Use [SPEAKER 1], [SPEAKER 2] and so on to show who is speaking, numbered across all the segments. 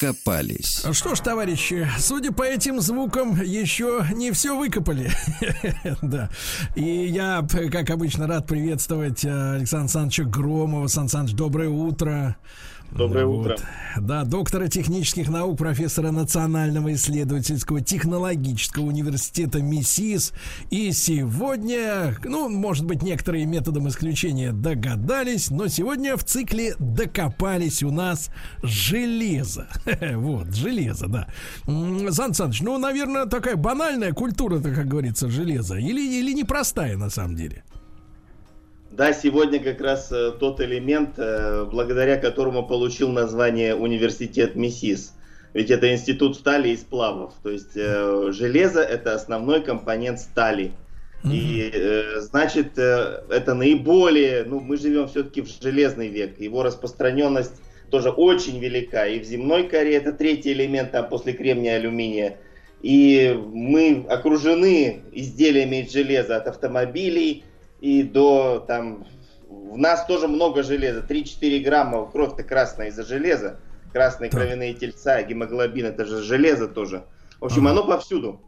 [SPEAKER 1] Докопались.
[SPEAKER 2] Что ж, товарищи, судя по этим звукам, еще не все выкопали. да. И я, как обычно, рад приветствовать э, Александра Александровича Громова. Сан Саныч, доброе утро.
[SPEAKER 3] Доброе вот. утро.
[SPEAKER 2] Да, доктора технических наук, профессора Национального исследовательского технологического университета МИСИС. И сегодня, ну, может быть, некоторые методом исключения догадались, но сегодня в цикле докопались у нас железо. вот, железо, да. Сан Саныч, ну, наверное, такая банальная культура-то, как говорится, железо. Или, или непростая на самом деле?
[SPEAKER 3] Да, сегодня как раз э, тот элемент, э, благодаря которому получил название университет МИСИС. Ведь это институт стали и сплавов. То есть э, железо это основной компонент стали. И э, значит, э, это наиболее, ну, мы живем все-таки в железный век. Его распространенность тоже очень велика. И в земной коре это третий элемент, там после кремния алюминия. И мы окружены изделиями из железа от автомобилей и до там... В нас тоже много железа, 3-4 грамма, кровь-то красная из-за железа, красные да. кровяные тельца, гемоглобин, это же железо тоже. В общем, ага. оно повсюду.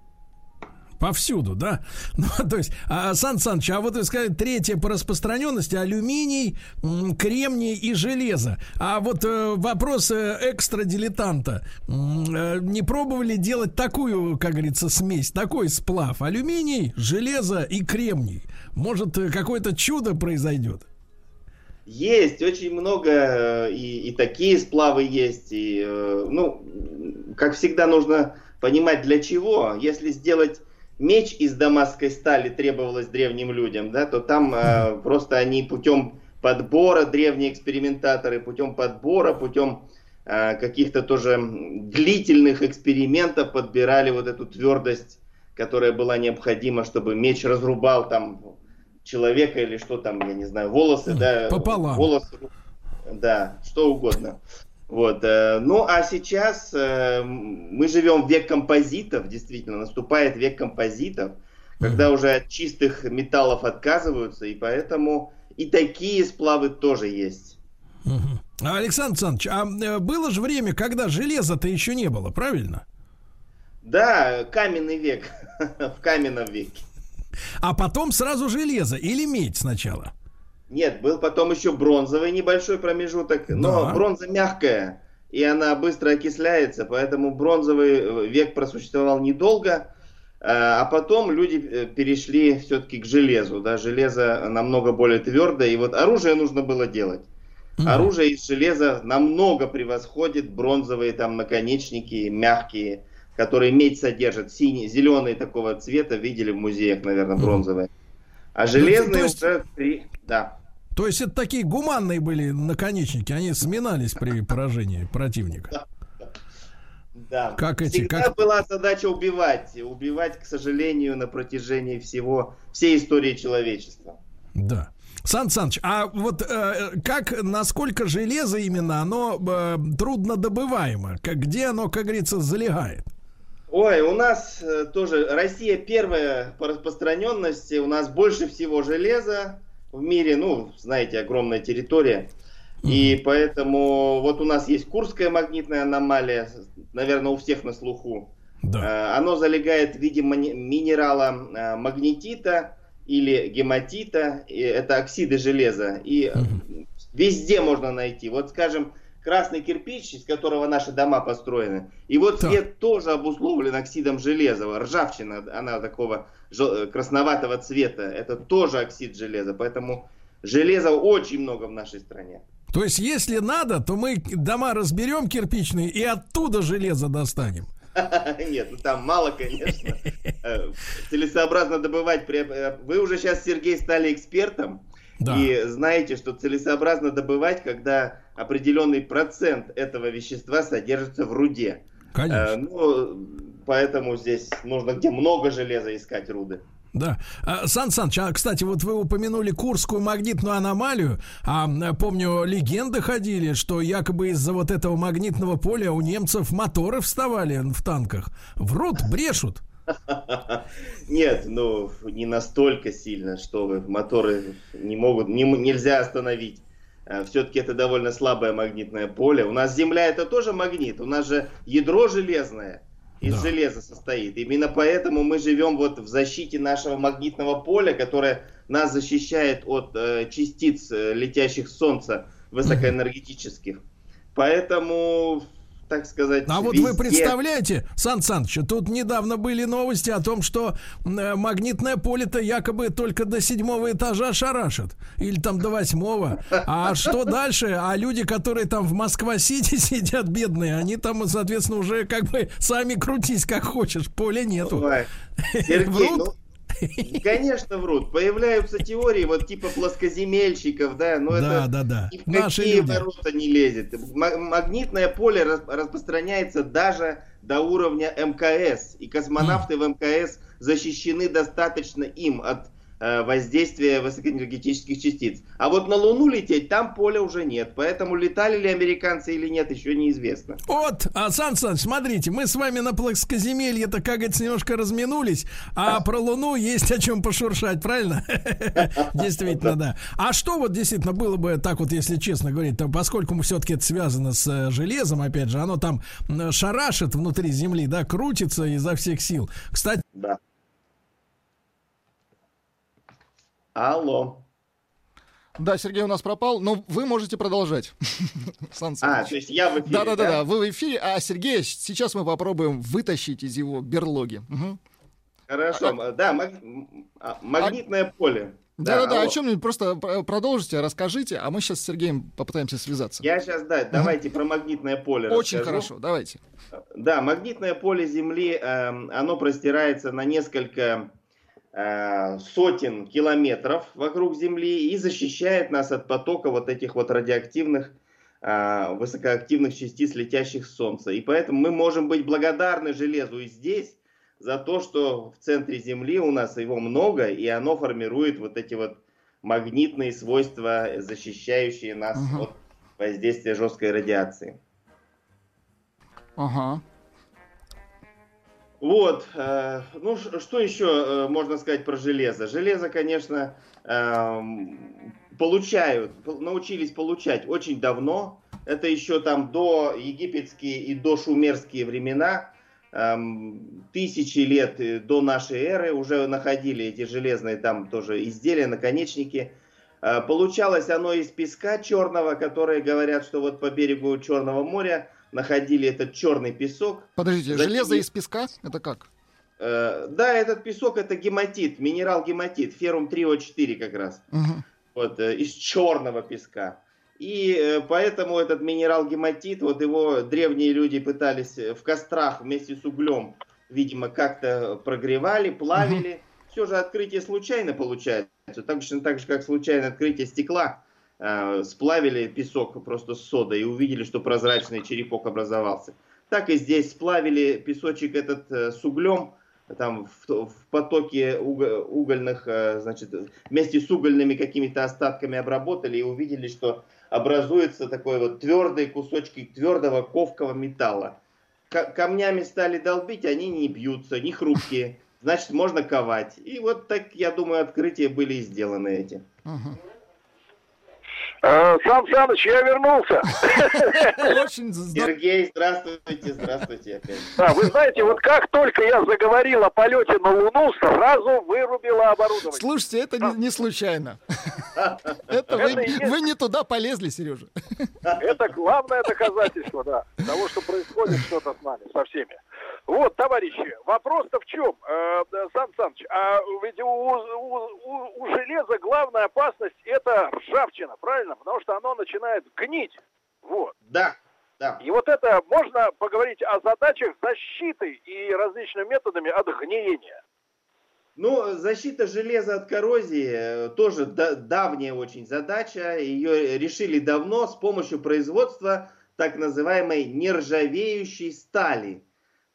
[SPEAKER 2] Повсюду, да? Ну, то есть, а, Сан Саныч, а вот вы сказали, третье по распространенности алюминий, кремний и железо. А вот э, вопрос э, экстра-дилетанта. Э, не пробовали делать такую, как говорится, смесь, такой сплав? Алюминий, железо и кремний. Может, э, какое-то чудо произойдет?
[SPEAKER 3] Есть, очень много, э, и, и такие сплавы есть, и, э, ну, как всегда, нужно понимать для чего. Если сделать меч из дамасской стали требовалось древним людям, да, то там э, просто они путем подбора, древние экспериментаторы, путем подбора, путем э, каких-то тоже длительных экспериментов подбирали вот эту твердость, которая была необходима, чтобы меч разрубал там человека или что там, я не знаю, волосы, да.
[SPEAKER 2] Пополам.
[SPEAKER 3] Волосы, да, что угодно. Вот. Э, ну, а сейчас э, мы живем в век композитов, действительно, наступает век композитов, когда уже от чистых металлов отказываются, и поэтому и такие сплавы тоже есть.
[SPEAKER 2] Александр Александрович, а э, было же время, когда железа-то еще не было, правильно?
[SPEAKER 3] Да, каменный век, в каменном веке.
[SPEAKER 2] А потом сразу железо или медь сначала?
[SPEAKER 3] Нет, был потом еще бронзовый небольшой промежуток, но да. бронза мягкая, и она быстро окисляется, поэтому бронзовый э, век просуществовал недолго, а, а потом люди э, перешли все-таки к железу, да, железо намного более твердое, и вот оружие нужно было делать. Mm-hmm. Оружие из железа намного превосходит бронзовые там наконечники, мягкие, которые медь содержит, синий, зеленый такого цвета, видели в музеях, наверное, бронзовые. А ну, железные ну, есть, уже три, да.
[SPEAKER 2] То есть это такие гуманные были наконечники, они сминались при поражении противника.
[SPEAKER 3] Да. Как эти, Всегда как... была задача убивать. Убивать, к сожалению, на протяжении всего, всей истории человечества.
[SPEAKER 2] Да. Сан Саныч, а вот э, как, насколько железо именно, оно э, трудно добываемо? Как, где оно, как говорится, залегает?
[SPEAKER 3] Ой, у нас э, тоже Россия первая по распространенности, у нас больше всего железа в мире, ну, знаете, огромная территория. И поэтому вот у нас есть Курская магнитная аномалия, наверное, у всех на слуху. Да. Э, оно залегает в виде минерала э, магнетита или гематита, это оксиды железа. И угу. везде можно найти. Вот, скажем, красный кирпич, из которого наши дома построены. И вот да. цвет тоже обусловлен оксидом железа. Ржавчина, она такого красноватого цвета. Это тоже оксид железа. Поэтому железа очень много в нашей стране.
[SPEAKER 2] То есть, если надо, то мы дома разберем кирпичные и оттуда железо достанем.
[SPEAKER 3] Нет, ну там мало, конечно. Э, целесообразно добывать. Э, вы уже сейчас, Сергей, стали экспертом. Да. И знаете, что целесообразно добывать, когда определенный процент этого вещества содержится в руде.
[SPEAKER 2] Конечно. Э,
[SPEAKER 3] ну, поэтому здесь нужно где много железа искать руды.
[SPEAKER 2] Да. А, Сан Саныч, а, кстати, вот вы упомянули Курскую магнитную аномалию. А помню, легенды ходили, что якобы из-за вот этого магнитного поля у немцев моторы вставали в танках. Врут, брешут.
[SPEAKER 3] Нет, ну не настолько сильно, что моторы не могут, не, нельзя остановить. А, Все-таки это довольно слабое магнитное поле. У нас Земля это тоже магнит. У нас же ядро железное из да. железа состоит. Именно поэтому мы живем вот в защите нашего магнитного поля, которое нас защищает от э, частиц, э, летящих с Солнца, высокоэнергетических. Поэтому так сказать.
[SPEAKER 2] А вот вы представляете, Сан Саныч, тут недавно были новости о том, что э, магнитное поле-то якобы только до седьмого этажа шарашит. Или там до восьмого. А что дальше? А люди, которые там в Москва-Сити сидят, бедные, они там, соответственно, уже как бы сами крутись как хочешь. Поля нету.
[SPEAKER 3] Сергей, ну, Конечно, врут. Появляются теории вот типа плоскоземельщиков, да, но да, это
[SPEAKER 2] да, да.
[SPEAKER 3] ни в Наши какие люди. ворота не лезет. Магнитное поле распространяется даже до уровня МКС, и космонавты в МКС защищены достаточно им от Э, воздействия высокоэнергетических частиц. А вот на Луну лететь там поля уже нет. Поэтому летали ли американцы или нет, еще неизвестно.
[SPEAKER 2] Вот, а, Сан Саныч, смотрите, мы с вами на плоскоземелье-то, как говорится, немножко разминулись, а про Луну есть о чем пошуршать, правильно? Действительно, да. А что вот действительно было бы так вот, если честно говорить, то поскольку все-таки это связано с э, железом, опять же, оно там шарашит внутри Земли, да, крутится изо всех сил. Кстати,
[SPEAKER 3] да. Алло.
[SPEAKER 4] Да, Сергей у нас пропал, но вы можете продолжать.
[SPEAKER 3] а, то есть я в эфире, Да-да-да,
[SPEAKER 4] да? вы в эфире, а Сергей, сейчас мы попробуем вытащить из его берлоги. Угу.
[SPEAKER 3] Хорошо, а, да, маг... а, магнитное а... поле.
[SPEAKER 4] Да-да-да, о чем-нибудь просто продолжите, расскажите, а мы сейчас с Сергеем попытаемся связаться.
[SPEAKER 3] Я сейчас, да, давайте про магнитное поле
[SPEAKER 4] Очень расскажу. хорошо, давайте.
[SPEAKER 3] Да, магнитное поле Земли, э, оно простирается на несколько сотен километров вокруг Земли и защищает нас от потока вот этих вот радиоактивных э, высокоактивных частиц, летящих с Солнца. И поэтому мы можем быть благодарны железу и здесь за то, что в центре Земли у нас его много, и оно формирует вот эти вот магнитные свойства, защищающие нас угу. от воздействия жесткой радиации.
[SPEAKER 4] Ага.
[SPEAKER 3] Вот, э, ну что еще э, можно сказать про железо? Железо, конечно, э, получают, научились получать очень давно. Это еще там до египетские и до шумерские времена, э, тысячи лет э, до нашей эры уже находили эти железные там тоже изделия, наконечники. Получалось оно из песка черного, которые говорят, что вот по берегу Черного моря находили этот черный песок.
[SPEAKER 4] Подождите, Затем... железо из песка? Это как?
[SPEAKER 3] Э, да, этот песок это гематит, минерал гематит, феррум 3О4 как раз. Угу. Вот, э, из черного песка. И э, поэтому этот минерал гематит, вот его древние люди пытались в кострах вместе с углем, видимо, как-то прогревали, плавили. Угу. Все же открытие случайно получается. Точно так же, как случайное открытие стекла Э, сплавили песок просто с содой и увидели, что прозрачный черепок образовался. Так и здесь сплавили песочек этот э, с углем, там в, в потоке угольных, э, значит, вместе с угольными какими-то остатками обработали и увидели, что образуется такой вот твердый кусочки твердого ковкого металла. К камнями стали долбить, они не бьются, не хрупкие. Значит, можно ковать. И вот так, я думаю, открытия были сделаны эти. Uh-huh.
[SPEAKER 5] А, Сан Саныч, я вернулся.
[SPEAKER 3] Сергей, здравствуйте, здравствуйте опять.
[SPEAKER 5] Да, вы знаете, вот как только я заговорил о полете на Луну, сразу вырубило оборудование.
[SPEAKER 4] Слушайте, это не случайно. Это вы, вы не туда полезли, Сережа.
[SPEAKER 5] Это главное доказательство, да, того, что происходит что-то с нами, со всеми. Вот, товарищи, вопрос-то в чем, э, Сан Саныч, а ведь у, у, у, у железа главная опасность это ржавчина, правильно? Потому что оно начинает гнить. Вот.
[SPEAKER 3] Да, да.
[SPEAKER 5] И вот это можно поговорить о задачах защиты и различными методами от гниения.
[SPEAKER 3] Ну, защита железа от коррозии э, тоже давняя очень задача. Ее решили давно с помощью производства так называемой нержавеющей стали,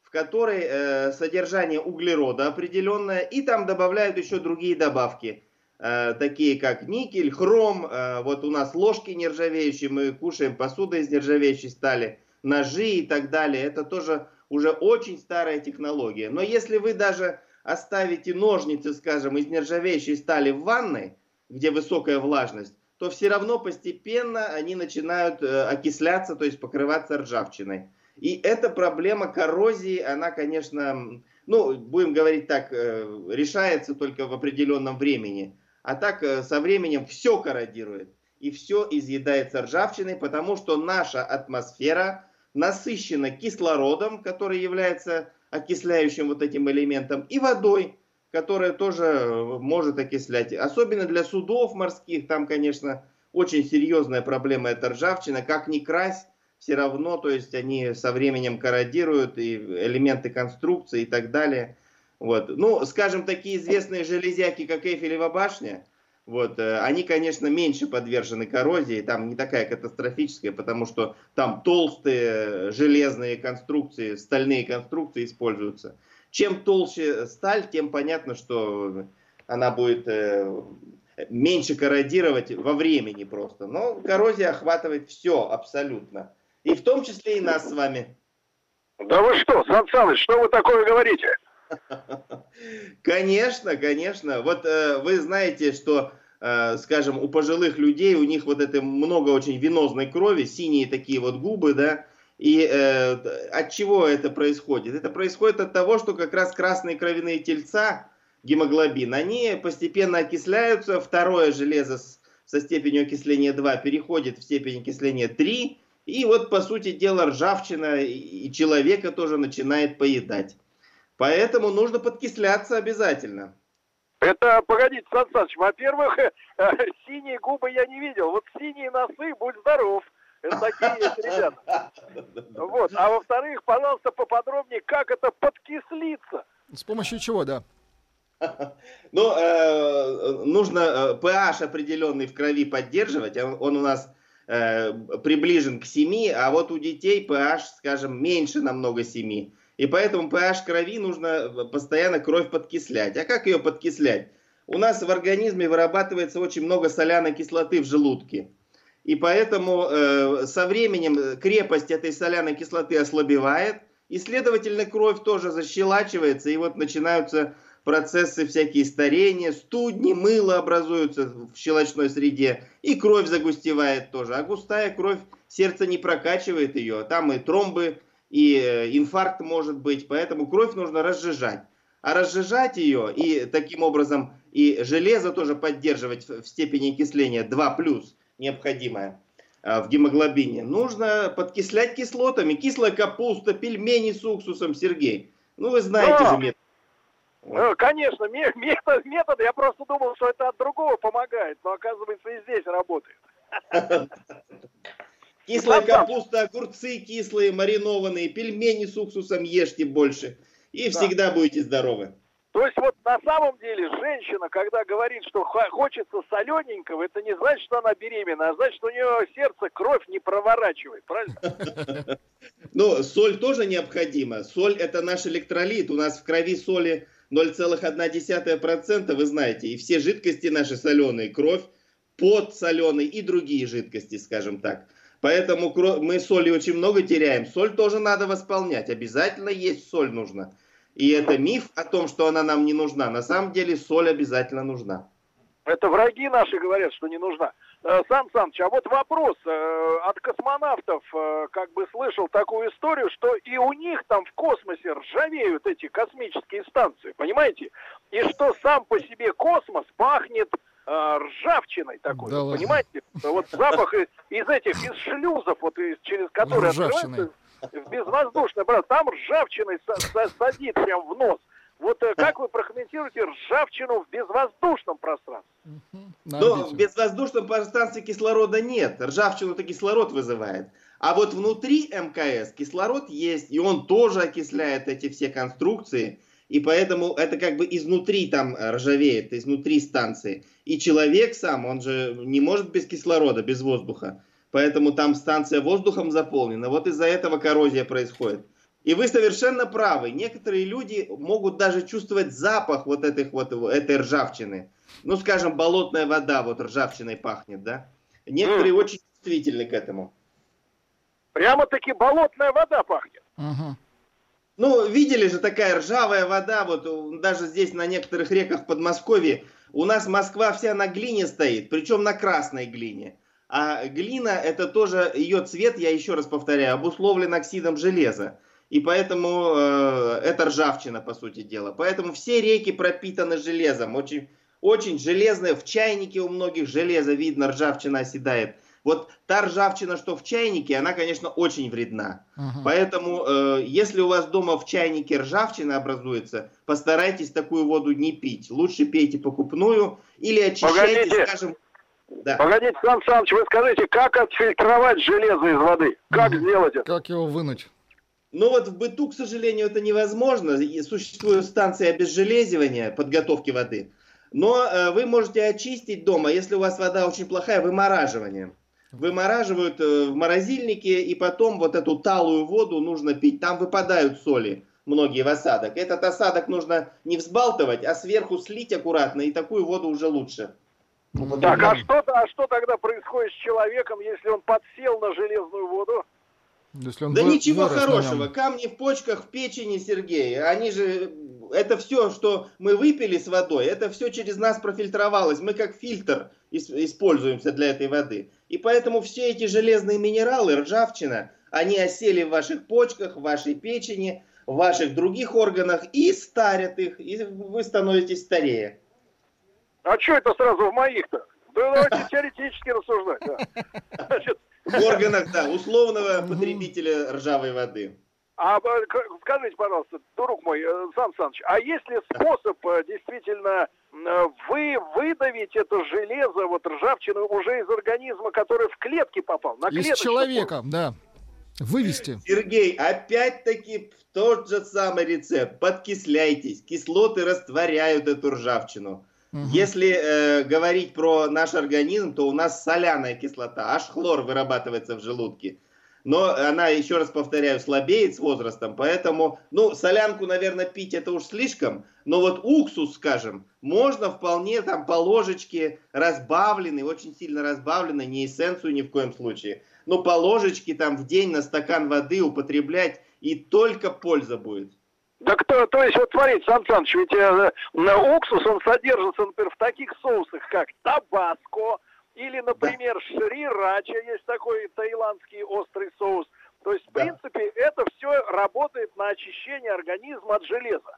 [SPEAKER 3] в которой э, содержание углерода определенное, и там добавляют еще другие добавки, э, такие как никель, хром. Э, вот у нас ложки нержавеющие, мы кушаем посуду из нержавеющей стали, ножи и так далее. Это тоже уже очень старая технология. Но если вы даже оставите ножницы, скажем, из нержавеющей стали в ванной, где высокая влажность, то все равно постепенно они начинают э, окисляться, то есть покрываться ржавчиной. И эта проблема коррозии, она, конечно, ну, будем говорить так, э, решается только в определенном времени. А так э, со временем все корродирует и все изъедается ржавчиной, потому что наша атмосфера насыщена кислородом, который является окисляющим вот этим элементом, и водой, которая тоже э, может окислять. Особенно для судов морских, там, конечно, очень серьезная проблема это ржавчина. Как ни крась, все равно, то есть они со временем корродируют и элементы конструкции и так далее. Вот. Ну, скажем, такие известные железяки, как Эйфелева башня, вот, э, они, конечно, меньше подвержены коррозии, там не такая катастрофическая, потому что там толстые железные конструкции, стальные конструкции используются. Чем толще сталь, тем понятно, что она будет э, меньше корродировать во времени просто. Но коррозия охватывает все абсолютно. И в том числе и нас с вами.
[SPEAKER 5] Да вы что, Сан Саныч, что вы такое говорите?
[SPEAKER 3] Конечно, конечно. Вот э, вы знаете, что Э, скажем, у пожилых людей, у них вот это много очень венозной крови, синие такие вот губы, да, и э, от чего это происходит? Это происходит от того, что как раз красные кровяные тельца, гемоглобин, они постепенно окисляются, второе железо со степенью окисления 2 переходит в степень окисления 3, и вот, по сути дела, ржавчина и человека тоже начинает поедать. Поэтому нужно подкисляться обязательно.
[SPEAKER 5] Это, погодите, Сан Саныч, во-первых, синие губы я не видел. Вот синие носы, будь здоров. Это такие есть ребята. Вот. А во-вторых, пожалуйста, поподробнее, как это подкислиться.
[SPEAKER 4] С помощью чего, да?
[SPEAKER 3] Ну, э, нужно pH э, определенный в крови поддерживать. Он, он у нас э, приближен к 7, а вот у детей pH, скажем, меньше намного 7. И поэтому pH крови нужно э, постоянно кровь подкислять. А как ее подкислять? У нас в организме вырабатывается очень много соляной кислоты в желудке. И поэтому э, со временем крепость этой соляной кислоты ослабевает, и, следовательно, кровь тоже защелачивается, и вот начинаются процессы всякие старения, студни, мыло образуются в щелочной среде, и кровь загустевает тоже. А густая кровь, сердце не прокачивает ее, там и тромбы и э, инфаркт может быть, поэтому кровь нужно разжижать. А разжижать ее и таким образом и железо тоже поддерживать в степени окисления 2 плюс необходимое э, в гемоглобине, нужно подкислять кислотами. Кислая капуста, пельмени с уксусом, Сергей. Ну, вы знаете да. же метод.
[SPEAKER 5] Вот. Конечно, метод, метод, я просто думал, что это от другого помогает, но оказывается и здесь работает.
[SPEAKER 3] Кислая капуста, огурцы кислые, маринованные, пельмени с уксусом ешьте больше. И да. всегда будете здоровы.
[SPEAKER 5] То есть вот на самом деле женщина, когда говорит, что хочется солененького, это не значит, что она беременна, а значит, что у нее сердце кровь не проворачивает, правильно?
[SPEAKER 3] Ну, соль тоже необходима. Соль это наш электролит. У нас в крови соли 0,1%, вы знаете. И все жидкости наши соленые, кровь, пот соленый и другие жидкости, скажем так. Поэтому мы соли очень много теряем. Соль тоже надо восполнять. Обязательно есть соль нужно. И это миф о том, что она нам не нужна. На самом деле соль обязательно нужна.
[SPEAKER 5] Это враги наши говорят, что не нужна. Э, Сан Саныч, а вот вопрос. Э, от космонавтов э, как бы слышал такую историю, что и у них там в космосе ржавеют эти космические станции, понимаете? И что сам по себе космос пахнет ржавчиной такой, да понимаете? Вот запах из, этих, из шлюзов, вот из, через которые открывается в безвоздушное, брат, там ржавчиной садит прям в нос. Вот э, как вы прокомментируете ржавчину в безвоздушном пространстве?
[SPEAKER 3] Ну, в безвоздушном пространстве кислорода нет. Ржавчину-то кислород вызывает. А вот внутри МКС кислород есть, и он тоже окисляет эти все конструкции. И поэтому это как бы изнутри там ржавеет, изнутри станции. И человек сам, он же не может без кислорода, без воздуха. Поэтому там станция воздухом заполнена. Вот из-за этого коррозия происходит. И вы совершенно правы. Некоторые люди могут даже чувствовать запах вот, этих, вот этой ржавчины. Ну, скажем, болотная вода вот ржавчиной пахнет, да? Некоторые mm. очень чувствительны к этому.
[SPEAKER 5] Прямо-таки болотная вода пахнет.
[SPEAKER 3] Угу. Ну, видели же такая ржавая вода, вот даже здесь на некоторых реках в Подмосковье. У нас Москва вся на глине стоит, причем на красной глине. А глина, это тоже, ее цвет, я еще раз повторяю, обусловлен оксидом железа. И поэтому э, это ржавчина, по сути дела. Поэтому все реки пропитаны железом. Очень, очень железные. В чайнике у многих железо видно, ржавчина оседает. Вот та ржавчина, что в чайнике, она, конечно, очень вредна. Угу. Поэтому, э, если у вас дома в чайнике ржавчина образуется, постарайтесь такую воду не пить. Лучше пейте покупную или очищайте,
[SPEAKER 5] Погодите.
[SPEAKER 3] скажем...
[SPEAKER 5] Да. Погодите, Сан Саныч, вы скажите, как отфильтровать железо из воды? Как угу. сделать это?
[SPEAKER 4] Как его вынуть?
[SPEAKER 3] Ну вот в быту, к сожалению, это невозможно. Существует станция обезжелезивания, подготовки воды. Но э, вы можете очистить дома, если у вас вода очень плохая, вымораживанием вымораживают э, в морозильнике, и потом вот эту талую воду нужно пить. Там выпадают соли многие в осадок. Этот осадок нужно не взбалтывать, а сверху слить аккуратно, и такую воду уже лучше.
[SPEAKER 5] Так, а что, а что тогда происходит с человеком, если он подсел на железную воду?
[SPEAKER 3] Если он да ничего хорошего. Камни в почках, в печени, Сергей. Они же... Это все, что мы выпили с водой, это все через нас профильтровалось. Мы как фильтр используемся для этой воды. И поэтому все эти железные минералы, ржавчина, они осели в ваших почках, в вашей печени, в ваших других органах и старят их, и вы становитесь старее.
[SPEAKER 5] А что это сразу в моих-то? Да давайте теоретически рассуждать. Да.
[SPEAKER 3] Значит... В органах, да, условного потребителя ржавой воды.
[SPEAKER 5] А скажите, пожалуйста, друг мой, э, Сан Саныч, а есть ли способ э, действительно э, вы выдавить это железо, вот ржавчину уже из организма, который в клетки попал?
[SPEAKER 4] На из человека, да. Вывести.
[SPEAKER 3] Сергей, опять-таки тот же самый рецепт. Подкисляйтесь. Кислоты растворяют эту ржавчину. Угу. Если э, говорить про наш организм, то у нас соляная кислота, аж хлор вырабатывается в желудке но она, еще раз повторяю, слабеет с возрастом, поэтому, ну, солянку, наверное, пить это уж слишком, но вот уксус, скажем, можно вполне там по ложечке разбавленный, очень сильно разбавленный, не эссенцию ни в коем случае, но по ложечке там в день на стакан воды употреблять, и только польза будет.
[SPEAKER 5] Так то, то есть, вот смотрите, Сан Саныч, ведь э, уксус, он содержится, например, в таких соусах, как табаско, или, например, да. шри-рача, есть такой таиландский острый соус. То есть, в да. принципе, это все работает на очищение организма от железа.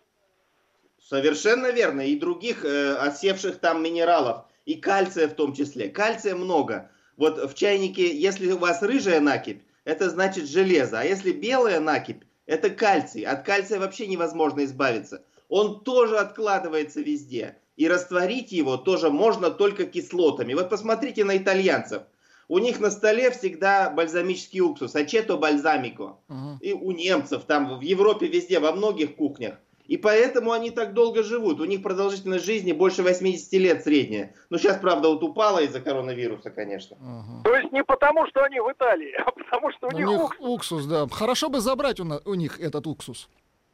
[SPEAKER 3] Совершенно верно. И других э, осевших там минералов. И кальция в том числе. Кальция много. Вот в чайнике, если у вас рыжая накипь, это значит железо. А если белая накипь, это кальций. От кальция вообще невозможно избавиться. Он тоже откладывается везде. И растворить его тоже можно только кислотами. Вот посмотрите на итальянцев. У них на столе всегда бальзамический уксус, ачето бальзамико. И у немцев, там в Европе везде, во многих кухнях. И поэтому они так долго живут. У них продолжительность жизни больше 80 лет средняя. Но сейчас, правда, вот упала из-за коронавируса, конечно.
[SPEAKER 5] Ага. То есть не потому, что они в Италии, а потому, что у, у них, них уксус.
[SPEAKER 4] уксус. да. Хорошо бы забрать у, на, у них этот уксус.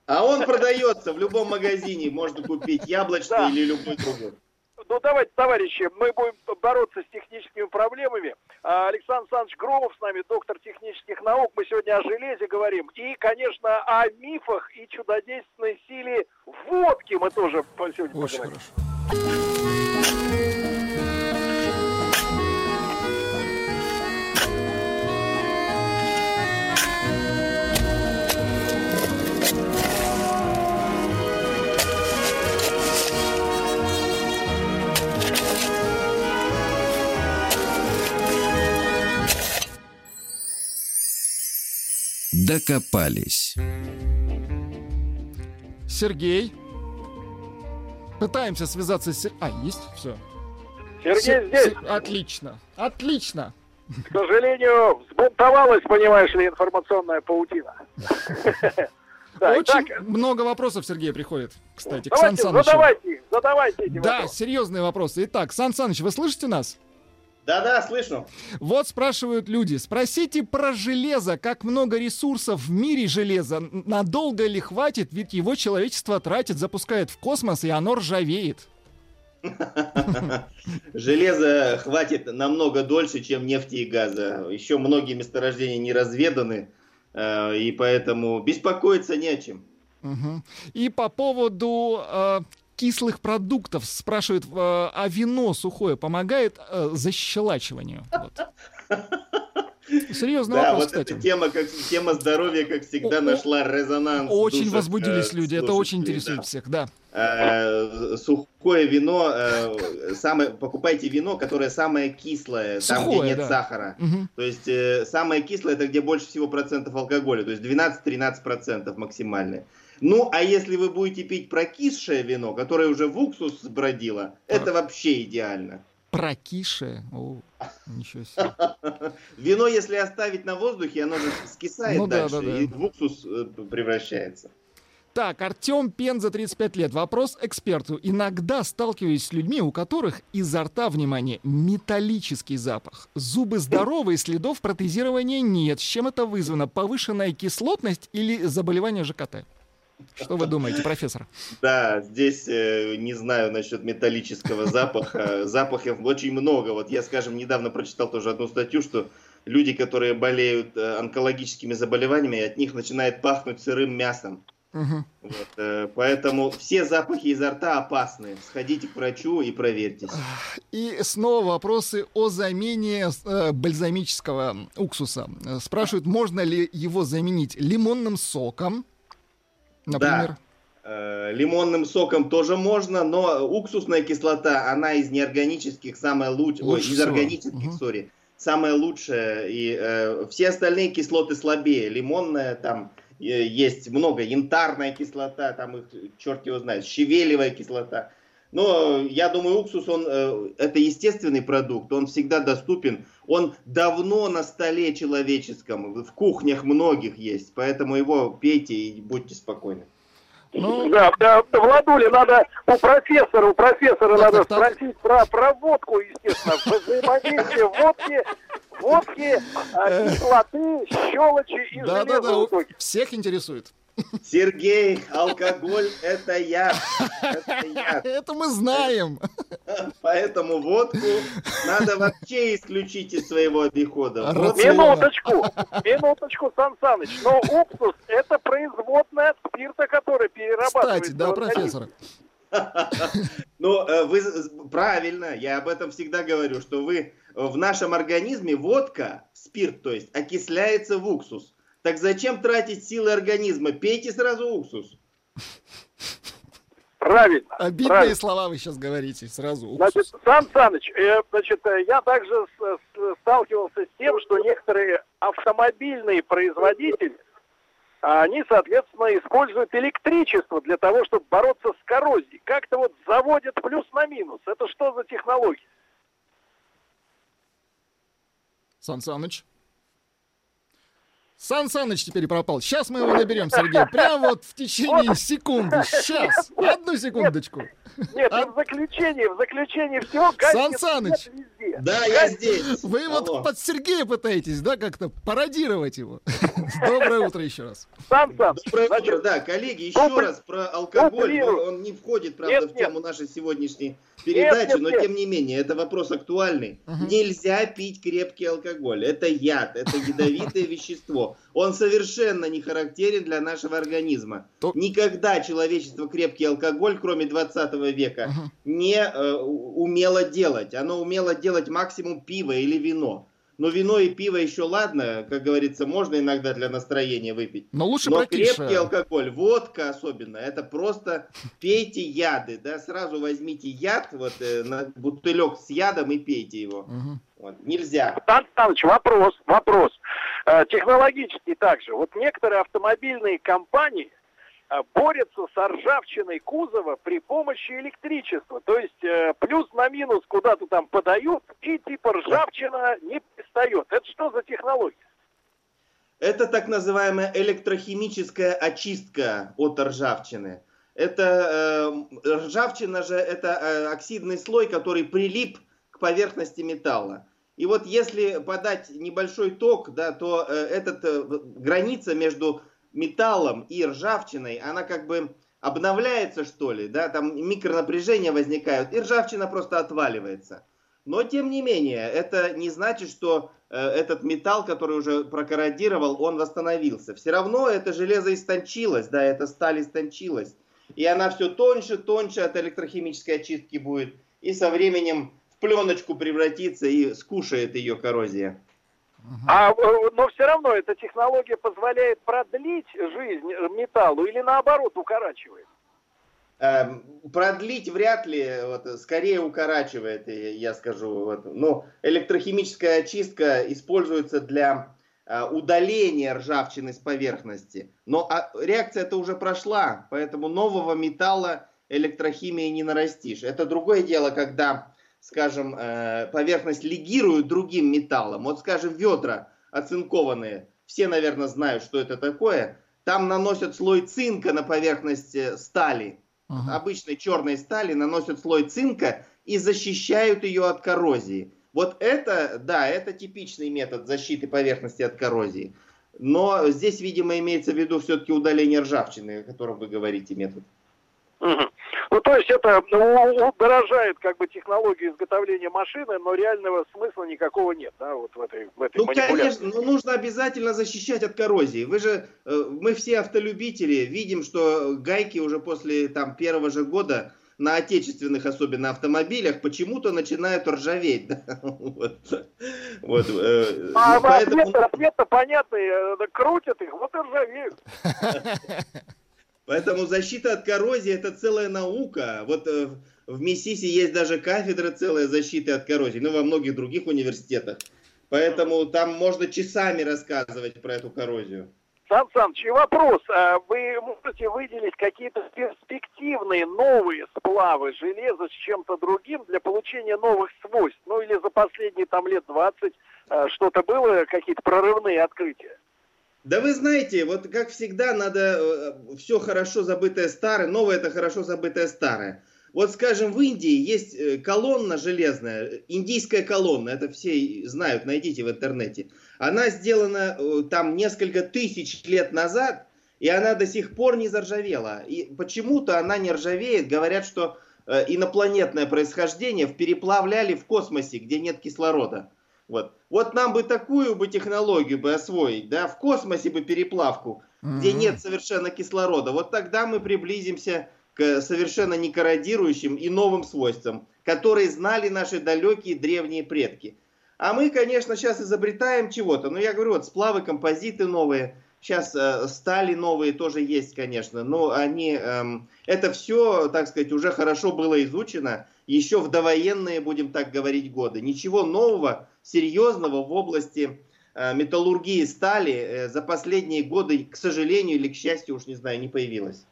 [SPEAKER 3] А он продается в любом магазине. Можно купить яблочный да. или любой другой.
[SPEAKER 5] Ну, давайте, товарищи, мы будем бороться с техническими проблемами. А, Александр Александрович Громов с нами, доктор технических наук. Мы сегодня о железе говорим. И, конечно, о мифах и чудодейственной силе водки мы тоже сегодня Очень поговорим. хорошо.
[SPEAKER 1] Докопались.
[SPEAKER 4] Сергей. Пытаемся связаться с... А, есть? Все.
[SPEAKER 5] Сергей С... здесь.
[SPEAKER 4] Отлично. Отлично.
[SPEAKER 5] К сожалению, взбунтовалась, понимаешь ли, информационная паутина.
[SPEAKER 4] Да, Очень много вопросов, Сергей, приходит, кстати,
[SPEAKER 5] давайте,
[SPEAKER 4] к Сан Санычу.
[SPEAKER 5] Задавайте, задавайте эти
[SPEAKER 4] Да,
[SPEAKER 5] вопросы.
[SPEAKER 4] серьезные вопросы. Итак, Сан Саныч, вы слышите нас?
[SPEAKER 3] Да-да, слышу.
[SPEAKER 4] Вот спрашивают люди, спросите про железо, как много ресурсов в мире железа, надолго ли хватит, ведь его человечество тратит, запускает в космос, и оно ржавеет.
[SPEAKER 3] Железа хватит намного дольше, чем нефти и газа. Еще многие месторождения не разведаны, э, и поэтому беспокоиться не о чем.
[SPEAKER 4] Угу. И по поводу э, кислых продуктов спрашивают, э, а вино сухое помогает э, защелачиванию? Вот. Серьезный
[SPEAKER 3] да,
[SPEAKER 4] вопрос,
[SPEAKER 3] вот
[SPEAKER 4] кстати.
[SPEAKER 3] Эта тема, как, тема здоровья, как всегда, нашла резонанс.
[SPEAKER 4] Очень
[SPEAKER 3] душах,
[SPEAKER 4] возбудились
[SPEAKER 3] э,
[SPEAKER 4] люди, это очень интересует
[SPEAKER 3] да.
[SPEAKER 4] всех, да.
[SPEAKER 3] Э, сухое вино, э, самое, покупайте вино, которое самое кислое, там,
[SPEAKER 4] Сухое,
[SPEAKER 3] где нет
[SPEAKER 4] да.
[SPEAKER 3] сахара.
[SPEAKER 4] Мгм.
[SPEAKER 3] То есть э, самое кислое это где больше всего процентов алкоголя, то есть 12-13 процентов максимальное. Ну, а если вы будете пить прокисшее вино, которое уже в уксус бродило, это вообще идеально.
[SPEAKER 4] Прокисшее. О, ничего себе.
[SPEAKER 3] Вино, если оставить на воздухе, оно же скисает
[SPEAKER 4] Ну да,
[SPEAKER 3] дальше
[SPEAKER 4] да, да.
[SPEAKER 3] и в уксус э, превращается.
[SPEAKER 4] Так, Артем Пенза, 35 лет. Вопрос эксперту. Иногда сталкиваюсь с людьми, у которых изо рта, внимание, металлический запах. Зубы здоровые, следов протезирования нет. С чем это вызвано? Повышенная кислотность или заболевание ЖКТ? Что вы думаете, профессор?
[SPEAKER 3] Да, здесь э, не знаю насчет металлического запаха. Запахов очень много. Вот я, скажем, недавно прочитал тоже одну статью, что люди, которые болеют э, онкологическими заболеваниями, от них начинает пахнуть сырым мясом.
[SPEAKER 4] Мгм.
[SPEAKER 3] Вот, э, поэтому все запахи изо рта опасны. Сходите к врачу и проверьтесь.
[SPEAKER 4] И снова вопросы о замене э, бальзамического уксуса. Э, Спрашивают, можно ли его заменить лимонным соком, например?
[SPEAKER 3] Э, Лимонным соком тоже можно, но уксусная кислота, она из неорганических самая лучшая, ой,
[SPEAKER 4] Лучше
[SPEAKER 3] из
[SPEAKER 4] всего.
[SPEAKER 3] органических,
[SPEAKER 4] Мгм.
[SPEAKER 3] сори, самая лучшая. И э, все остальные кислоты слабее. Лимонная там э, есть много, янтарная кислота, там их черт его знает, щавелевая кислота. Но э, я думаю, уксус, он э, это естественный продукт, он всегда доступен. Он давно на столе человеческом, в кухнях многих есть, поэтому его пейте и будьте спокойны.
[SPEAKER 4] Ну,
[SPEAKER 5] Да, да, Владуля, надо у профессора, у профессора
[SPEAKER 4] Так,
[SPEAKER 5] надо
[SPEAKER 4] так, так.
[SPEAKER 5] спросить про, про водку, естественно, взаимодействие водки, водки, а, кислоты, щелочи и железа
[SPEAKER 4] да-да-да, всех интересует.
[SPEAKER 3] Сергей, алкоголь это яд. Это яд.
[SPEAKER 4] Это мы знаем.
[SPEAKER 3] Поэтому водку надо вообще исключить из своего обихода. Водку-
[SPEAKER 5] Минуточку, минуточку, Сан Саныч, но уксус это производная от спирта, который перерабатывается.
[SPEAKER 4] Кстати, да, профессор.
[SPEAKER 3] Ну, э, вы правильно, я об этом всегда говорю, что вы в нашем организме водка, спирт, то есть, окисляется в уксус. Так зачем тратить силы организма? Пейте сразу уксус.
[SPEAKER 5] Правильно.
[SPEAKER 4] Обидные
[SPEAKER 5] правильно.
[SPEAKER 4] слова вы сейчас говорите сразу.
[SPEAKER 5] Значит,
[SPEAKER 4] уксус.
[SPEAKER 5] Сан Саныч, э, значит, э, я также с- с- сталкивался с тем, что некоторые автомобильные производители, а, они, соответственно, используют электричество для того, чтобы бороться с коррозией. Как-то вот заводят плюс на минус. Это что за технология?
[SPEAKER 4] Сан Саныч. Сан Саныч теперь пропал. Сейчас мы его наберем, Сергей. Прямо вот в течение секунды. Сейчас. Одну секундочку.
[SPEAKER 5] Нет,
[SPEAKER 4] А-
[SPEAKER 5] в заключении, в заключении всего
[SPEAKER 4] Сан Саныч.
[SPEAKER 3] Да, я здесь.
[SPEAKER 4] Вы
[SPEAKER 3] Алло.
[SPEAKER 4] вот под Сергея пытаетесь, да, как-то пародировать его. Доброе утро еще раз.
[SPEAKER 5] Сан Саныч,
[SPEAKER 3] Доброе
[SPEAKER 5] значит,
[SPEAKER 3] утро, да, коллеги, еще
[SPEAKER 5] компли-
[SPEAKER 3] раз про алкоголь, но он не входит, правда,
[SPEAKER 5] Нет,
[SPEAKER 3] в тему
[SPEAKER 5] нет.
[SPEAKER 3] нашей сегодняшней передачи,
[SPEAKER 5] нет,
[SPEAKER 3] но
[SPEAKER 5] нет.
[SPEAKER 3] тем не менее, это вопрос актуальный.
[SPEAKER 4] Мгм.
[SPEAKER 3] Нельзя пить крепкий алкоголь, это яд, это ядовитое вещество. Он совершенно не характерен для нашего организма.
[SPEAKER 4] То-
[SPEAKER 3] Никогда человечество крепкий алкоголь, кроме 20 века,
[SPEAKER 4] Мгм.
[SPEAKER 3] не э, умело делать. Оно умело делать максимум пиво или вино. Но вино и пиво еще ладно, как говорится, можно иногда для настроения выпить.
[SPEAKER 4] Но лучше
[SPEAKER 3] Но крепкий алкоголь, водка особенно, это просто пейте яды, да, сразу возьмите яд, вот э, на бутылек с ядом и пейте его.
[SPEAKER 4] Мгм.
[SPEAKER 3] Вот. Нельзя.
[SPEAKER 5] Сан Саныч, вопрос, вопрос. Э, Технологический также. Вот некоторые автомобильные компании э, борются с ржавчиной кузова при помощи электричества. То есть э, плюс на минус куда-то там подают, и типа ржавчина не пристает. Это что за технология?
[SPEAKER 3] Это так называемая электрохимическая очистка от ржавчины. Это э, ржавчина же это э, оксидный слой, который прилип к поверхности металла. И вот если подать небольшой ток, да, то э, эта э, граница между металлом и ржавчиной, она как бы обновляется, что ли, да, там микронапряжения возникают, и ржавчина просто отваливается. Но, тем не менее, это не значит, что э, этот металл, который уже прокорродировал, он восстановился. Все равно это железо истончилось, да, эта сталь истончилась и она все тоньше, тоньше от электрохимической очистки будет, и со временем в пленочку превратится и скушает ее коррозия.
[SPEAKER 5] А, э, но все равно эта технология позволяет продлить жизнь металлу или наоборот укорачивает?
[SPEAKER 3] Эм, продлить вряд ли, вот, скорее укорачивает, я скажу. Вот. Но электрохимическая очистка используется для Э, удаление ржавчины с поверхности. Но а, реакция это уже прошла, поэтому нового металла электрохимией не нарастишь. Это другое дело, когда, скажем, э, поверхность легирует другим металлом. Вот, скажем, ведра оцинкованные, все, наверное, знают, что это такое. Там наносят слой цинка на поверхность э, стали, uh-huh. обычной черной стали, наносят слой цинка и защищают ее от коррозии. Вот это, да, это типичный метод защиты поверхности от коррозии. Но здесь, видимо, имеется в виду все-таки удаление ржавчины, о котором вы говорите метод.
[SPEAKER 5] Ну, то есть это ну, удорожает как бы технологию изготовления машины, но реального смысла никакого нет, да, вот в этой, в этой
[SPEAKER 3] Ну, конечно, ну, нужно обязательно защищать от коррозии. Вы же, э, мы все автолюбители, видим, что гайки уже после там первого же года на отечественных особенно автомобилях почему-то начинают ржаветь. Да? Вот.
[SPEAKER 5] Вот, э, а поэтому... ответ, ответ-то понятный, э, крутят их, вот и ржавеют.
[SPEAKER 3] Поэтому защита от коррозии это целая наука. Вот э, в Миссиси есть даже кафедра целая защиты от коррозии, ну во многих других университетах. Поэтому там можно часами рассказывать про эту коррозию.
[SPEAKER 5] Сан Саныч, и вопрос. А вы можете выделить какие-то перспективные новые сплавы железа с чем-то другим для получения новых свойств? Ну или за последние там лет 20 а, что-то было, какие-то прорывные открытия?
[SPEAKER 3] Да вы знаете, вот как всегда надо э, все хорошо забытое старое, новое это хорошо забытое старое. Вот, скажем, в Индии есть э, колонна железная, индийская колонна, это все знают, найдите в интернете. Она сделана э, там несколько тысяч лет назад, и она до сих пор не заржавела. И почему-то она не ржавеет. Говорят, что инопланетное происхождение переплавляли в космосе, где нет кислорода. Вот. Вот нам бы такую бы технологию бы освоить, да, в космосе бы переплавку, mm-hmm. где нет совершенно кислорода. Вот тогда мы приблизимся к совершенно не корродирующим и новым свойствам, которые знали наши далекие древние предки. А мы, конечно, сейчас изобретаем чего-то. Но я говорю, вот сплавы, композиты новые, сейчас э, стали новые тоже есть, конечно. Но они, э, это все, так сказать, уже хорошо было изучено. Еще в довоенные, будем так говорить, годы. Ничего нового, серьезного в области э, металлургии стали э, за последние годы, к сожалению или к счастью, уж не знаю, не появилось.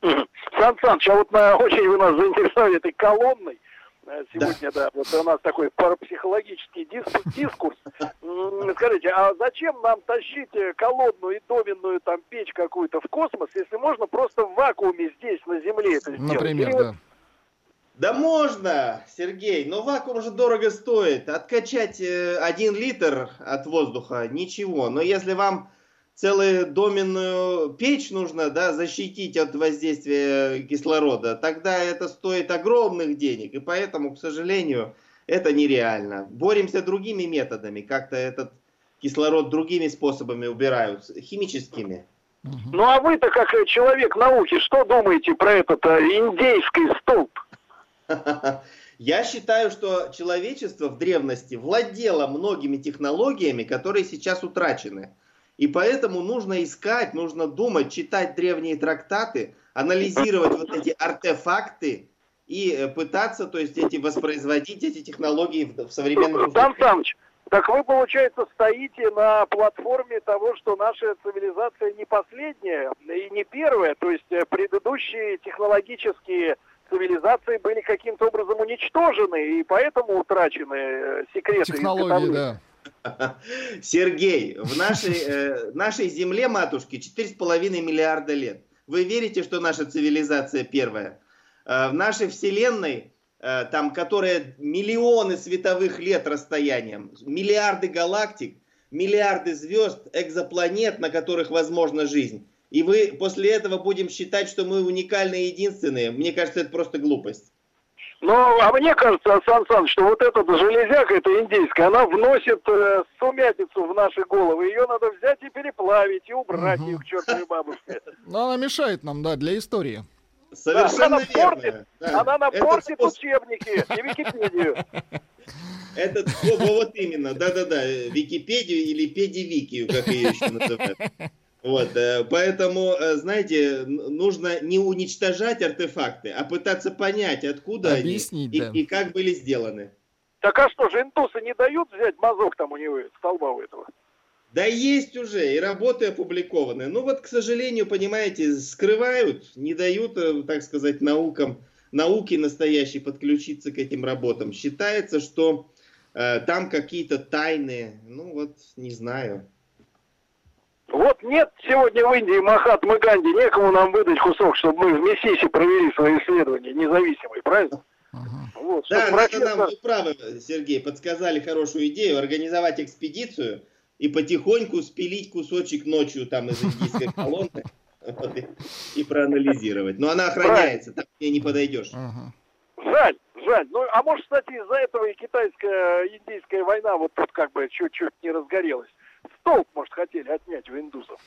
[SPEAKER 5] Сан Саныч, а вот на, очень вы нас заинтересовали этой колонной. Э, сегодня, да. да, вот у нас такой парапсихологический дискурс. дискурс. Скажите, а зачем нам тащить э, колонну и доменную там печь какую-то в космос, если можно просто в вакууме здесь, на Земле это сделать?
[SPEAKER 4] Например, да.
[SPEAKER 3] Да можно, Сергей, но вакуум же дорого стоит. Откачать э, один литр от воздуха ничего. Но если вам целую доменную печь нужно да, защитить от воздействия кислорода, тогда это стоит огромных денег. И поэтому, к сожалению, это нереально. Боремся другими методами. Как-то этот кислород другими способами убирают, химическими.
[SPEAKER 5] Ну а вы-то как человек науки, что думаете про этот э, индейский столб?
[SPEAKER 3] Я считаю, что человечество в древности владело многими технологиями, которые сейчас утрачены. И поэтому нужно искать, нужно думать, читать древние трактаты, анализировать вот эти артефакты и э, пытаться, то есть, эти воспроизводить эти технологии в, в современном...
[SPEAKER 5] Сан Саныч, так вы, получается, стоите на платформе того, что наша цивилизация не последняя и не первая, то есть э, предыдущие технологические цивилизации были каким-то образом уничтожены, и поэтому утрачены э, секреты
[SPEAKER 4] Технологии, да.
[SPEAKER 3] Сергей, в нашей, э, нашей земле, матушке, 4,5 миллиарда лет. Вы верите, что наша цивилизация первая? Э, в нашей вселенной, э, там, которая миллионы световых лет расстоянием, миллиарды галактик, миллиарды звезд, экзопланет, на которых возможна жизнь. И вы после этого будем считать, что мы уникальные и единственные. Мне кажется, это просто глупость.
[SPEAKER 5] Ну, а мне кажется, Сан Саныч, что вот эта железяка, эта индейская, она вносит э, сумятицу в наши головы. Ее надо взять и переплавить, и убрать угу. ее к чертовой бабушке.
[SPEAKER 4] Ну, она мешает нам, да, для истории.
[SPEAKER 3] Совершенно да, она верно.
[SPEAKER 5] Портит, да. Она нам портит способ... учебники и Википедию.
[SPEAKER 3] Этот, вот именно, да-да-да, Википедию или Педивикию, как ее еще называют. Вот, э, поэтому, э, знаете, нужно не уничтожать артефакты, а пытаться понять, откуда Объяснить, они да. и, и как были сделаны.
[SPEAKER 5] Так а что же, интусы не дают взять мазок там у него, столба у этого?
[SPEAKER 3] Да есть уже, и работы опубликованы. Ну вот, к сожалению, понимаете, скрывают, не дают, э, так сказать, наукам, науке настоящей подключиться к этим работам. Считается, что э, там какие-то тайны, ну вот, не знаю.
[SPEAKER 5] Вот нет сегодня в Индии Махатмы Ганди, некому нам выдать кусок, чтобы мы в Мессисе провели свои исследования независимые, правильно?
[SPEAKER 3] Ага. Вот, да, профессор... это нам, вы правы, Сергей, подсказали хорошую идею, организовать экспедицию и потихоньку спилить кусочек ночью там из индийской колонны и проанализировать. Но она охраняется, там мне не подойдешь.
[SPEAKER 5] Жаль, жаль. Ну, а может, кстати, из-за этого и китайская индийская война вот тут как бы чуть-чуть не разгорелась столб, может, хотели отнять у индусов.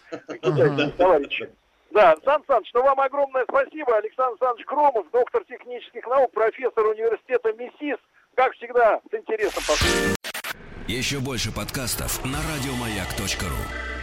[SPEAKER 5] Товарищи. Да, Сан Саныч, ну вам огромное спасибо. Александр Саныч Громов, доктор технических наук, профессор университета МИСИС. Как всегда, с интересом послушать.
[SPEAKER 1] Еще больше подкастов на радиомаяк.ру